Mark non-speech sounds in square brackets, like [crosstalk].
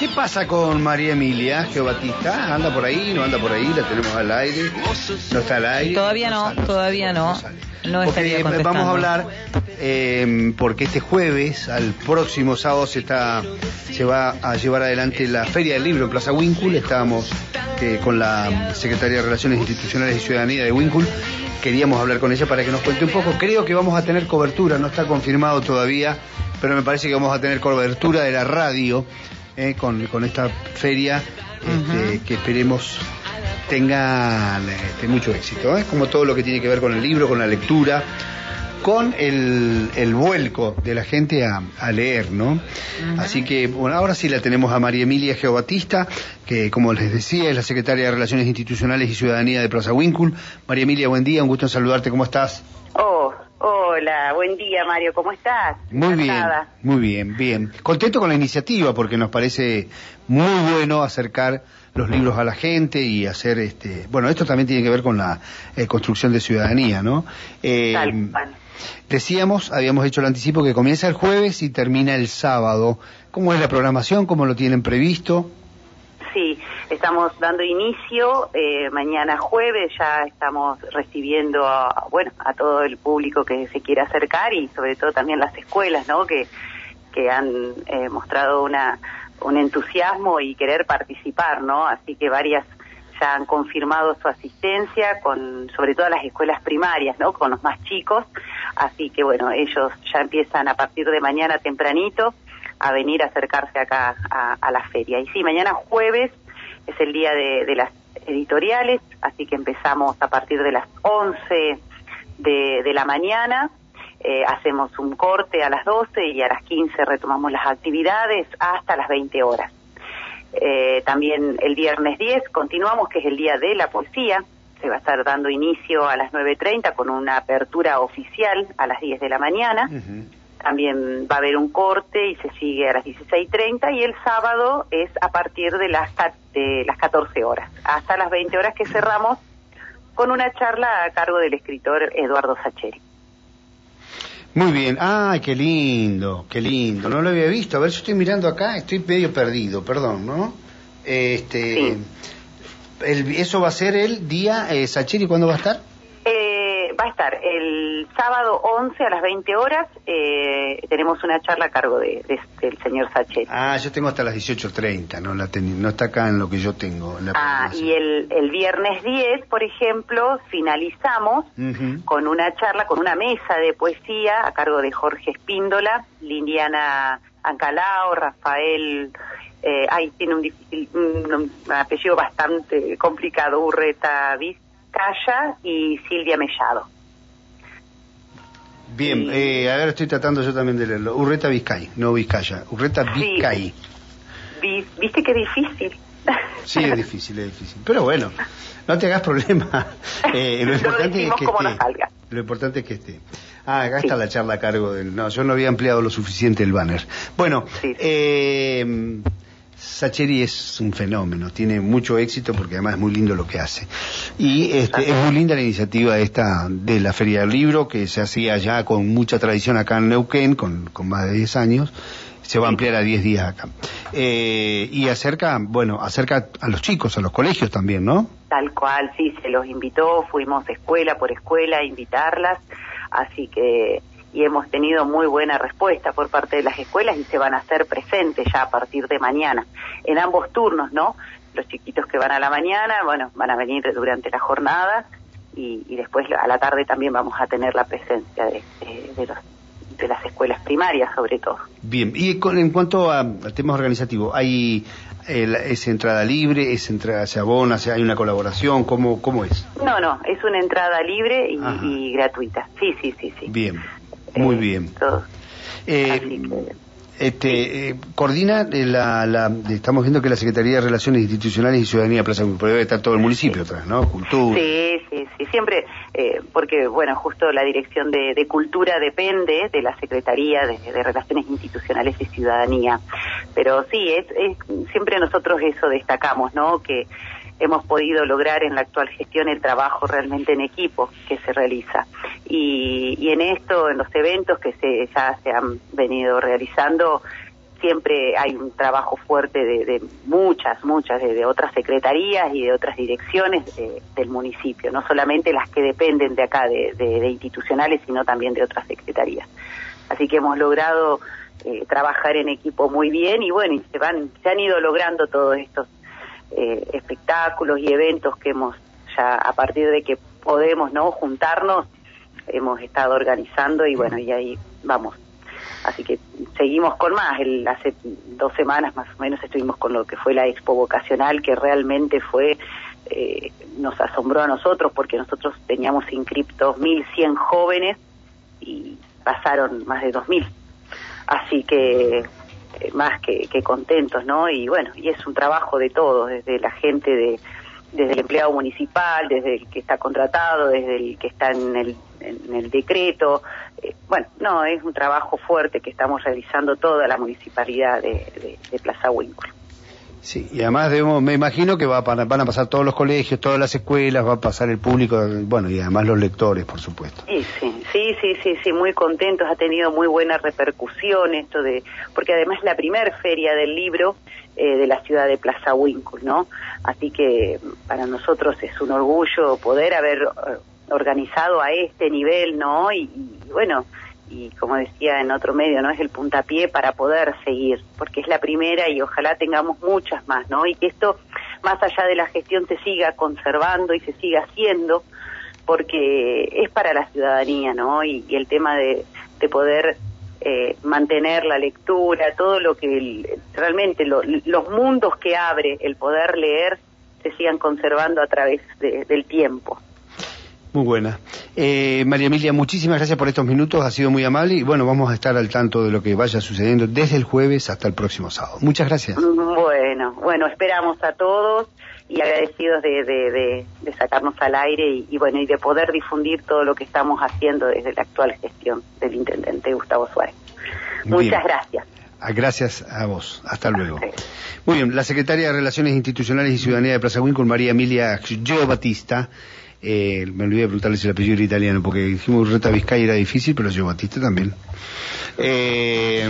¿qué pasa con María Emilia Geobatista? ¿Anda por ahí? ¿No anda por ahí? ¿La tenemos al aire? ¿No está al aire? Todavía no, todavía no. sale. No Porque vamos a hablar, eh, porque este jueves, al próximo sábado, se está se va a llevar adelante la Feria del Libro en Plaza Winkle. Estábamos eh, con la Secretaría de Relaciones Institucionales y Ciudadanía de Winkle. Queríamos hablar con ella para que nos cuente un poco. Creo que vamos a tener cobertura, no está confirmado todavía, pero me parece que vamos a tener cobertura de la radio eh, con, con esta feria este, que esperemos tengan este, mucho éxito, ¿eh? como todo lo que tiene que ver con el libro, con la lectura, con el, el vuelco de la gente a, a leer, ¿no? Así que, bueno, ahora sí la tenemos a María Emilia Geobatista, que como les decía es la secretaria de Relaciones Institucionales y Ciudadanía de Plaza Winkle. María Emilia, buen día, un gusto en saludarte, ¿cómo estás? Hola, buen día Mario, ¿cómo estás? Muy bien, muy bien, bien. Contento con la iniciativa porque nos parece muy bueno acercar los libros a la gente y hacer este, bueno, esto también tiene que ver con la eh, construcción de ciudadanía, ¿no? Eh, Tal decíamos, habíamos hecho el anticipo que comienza el jueves y termina el sábado. ¿Cómo es la programación? ¿Cómo lo tienen previsto? Sí, estamos dando inicio, eh, mañana jueves ya estamos recibiendo a, bueno, a todo el público que se quiera acercar y sobre todo también las escuelas, ¿no? Que, que han eh, mostrado una, un entusiasmo y querer participar, ¿no? Así que varias ya han confirmado su asistencia con sobre todo las escuelas primarias, ¿no? Con los más chicos. Así que bueno, ellos ya empiezan a partir de mañana tempranito a venir a acercarse acá a, a la feria. Y sí, mañana jueves es el día de, las editoriales, así que empezamos a partir de las 11 de, de la mañana. Eh, hacemos un corte a las 12 y a las 15 retomamos las actividades hasta las 20 horas. Eh, también el viernes 10 continuamos, que es el día de la poesía. Se va a estar dando inicio a las 9.30 con una apertura oficial a las 10 de la mañana. También va a haber un corte y se sigue a las 16.30 y el sábado es a partir de las, de las 14 horas, hasta las 20 horas que cerramos con una charla a cargo del escritor Eduardo Sacheri. Muy bien. Ay, qué lindo, qué lindo. No lo había visto. A ver, yo estoy mirando acá, estoy medio perdido, perdón, ¿no? Este, Sí. el- eso va a ser el día, eh, Sacheri, ¿cuándo va a estar? Va a estar el sábado 11 a las 20 horas, eh, tenemos una charla a cargo de, de- del señor Sacheri. Ah, yo tengo hasta las 18.30, no la ten- no está acá en lo que yo tengo. en la Ah, y el, el viernes 10, por ejemplo, finalizamos con una charla, con una mesa de poesía a cargo de Jorge Espíndola, Liliana Ancalao, Rafael, eh, ay, tiene un, difícil, un, un apellido bastante complicado, Urreta Vizcaya y Silvia Mellado. Bien, Sí. eh, a ver, estoy tratando yo también de leerlo. Urreta Vizcay, no Vizcaya. Urreta Sí. Vizcay. Vi- ¿Viste qué difícil? Sí, es difícil, es difícil. Pero bueno, no te hagas problema. [laughs] Eh, lo Lo importante es que esté. Lo importante es que esté. Ah, acá Sí. está la charla a cargo del... No, yo no había empleado lo suficiente el banner. Bueno, Sí. eh, Sacheri es un fenómeno, tiene mucho éxito porque además es muy lindo lo que hace. Y este, es muy linda la iniciativa esta de la Feria del Libro, que se hacía ya con mucha tradición acá en Neuquén, con, con más de 10 años. Se va a ampliar a 10 días acá. Eh, y acerca, bueno, acerca a los chicos, a los colegios también, ¿no? Tal cual, sí, se los invitó, fuimos escuela por escuela a invitarlas, así que y hemos tenido muy buena respuesta por parte de las escuelas y se van a hacer presentes ya a partir de mañana, en ambos turnos, ¿no? Los chiquitos que van a la mañana, bueno, van a venir durante la jornada y, y después a la tarde también vamos a tener la presencia de, de- de los, de las escuelas primarias sobre todo. Bien, y con- en cuanto a, a temas organizativos, ¿hay la- es entrada libre, es entrada, se abona, se- hay una colaboración? ¿Cómo, cómo es? No, no, es una entrada libre y, y gratuita. Sí, sí, sí, sí. Bien, muy bien. todo. Eh, este, eh, coordina la, la, estamos viendo que la Secretaría de Relaciones Institucionales y Ciudadanía Plaza Grupo debe estar todo el municipio atrás, ¿no? Cultura. Sí, sí, sí, siempre, eh, porque, bueno, justo la Dirección de, de Cultura depende de la Secretaría de, de Relaciones Institucionales y Ciudadanía. Pero sí, es, es- siempre nosotros eso destacamos, ¿no? Que hemos podido lograr en la actual gestión el trabajo realmente en equipo que se realiza. Y, y en esto, en los eventos que se, ya se han venido realizando, siempre hay un trabajo fuerte de, muchas, muchas, de, otras secretarías y de otras direcciones del municipio, no solamente las que dependen de acá, de, institucionales, sino también de otras secretarías. Así que hemos logrado eh, trabajar en equipo muy bien y bueno, y se, van, se han ido logrando todos estos eh, espectáculos y eventos que hemos ya a partir de que podemos no juntarnos hemos estado organizando y bueno y ahí vamos. Así que seguimos con más. El, hace dos semanas más o menos estuvimos con lo que fue la expo vocacional que realmente fue eh, nos asombró a nosotros porque nosotros teníamos inscriptos 1.100 jóvenes y pasaron más de 2.000 así que más que, contentos, ¿no? Y bueno, y es un trabajo de todos, desde la gente de desde el empleado municipal, desde el que está contratado, desde el que está en el, en el decreto. Eh, bueno, no, es un trabajo fuerte que estamos realizando toda la municipalidad de, Plaza Winkle. Sí, y además debemos, me imagino que va, van a pasar todos los colegios, todas las escuelas, va a pasar el público, bueno, y además los lectores, por supuesto. Sí, sí, sí, sí, sí, muy contentos, ha tenido muy buena repercusión esto de, porque además es la primer feria del libro eh, de la ciudad de Plaza Winkle, ¿no? Así que para nosotros es un orgullo poder haber eh, organizado a este nivel, ¿no? y bueno, y como decía en otro medio, ¿no? Es el puntapié para poder seguir, porque es la primera y ojalá tengamos muchas más, ¿no? Y que esto, más allá de la gestión, se siga conservando y se siga haciendo, porque es para la ciudadanía, ¿no? Y, el tema de, de poder eh, mantener la lectura, todo lo que realmente los mundos que abre el poder leer se sigan conservando a través del tiempo. Muy buena. Eh, María Emilia, muchísimas gracias por estos minutos, ha sido muy amable y bueno, vamos a estar al tanto de lo que vaya sucediendo desde el jueves hasta el próximo sábado. Muchas gracias. Bueno, bueno, esperamos a todos y agradecidos de, sacarnos al aire y, bueno, y de poder difundir todo lo que estamos haciendo desde la actual gestión del intendente Gustavo Suárez. Muchas gracias. Ah, gracias a vos. Hasta luego. Muy bien, la secretaria de Relaciones Institucionales y Ciudadanía de Plaza con María Emilia Gio Batista. Eh, me olvidé de preguntarle si el apellido era italiano, porque dijimos Reta Vizcaya era difícil, pero yo Batista también. Eh,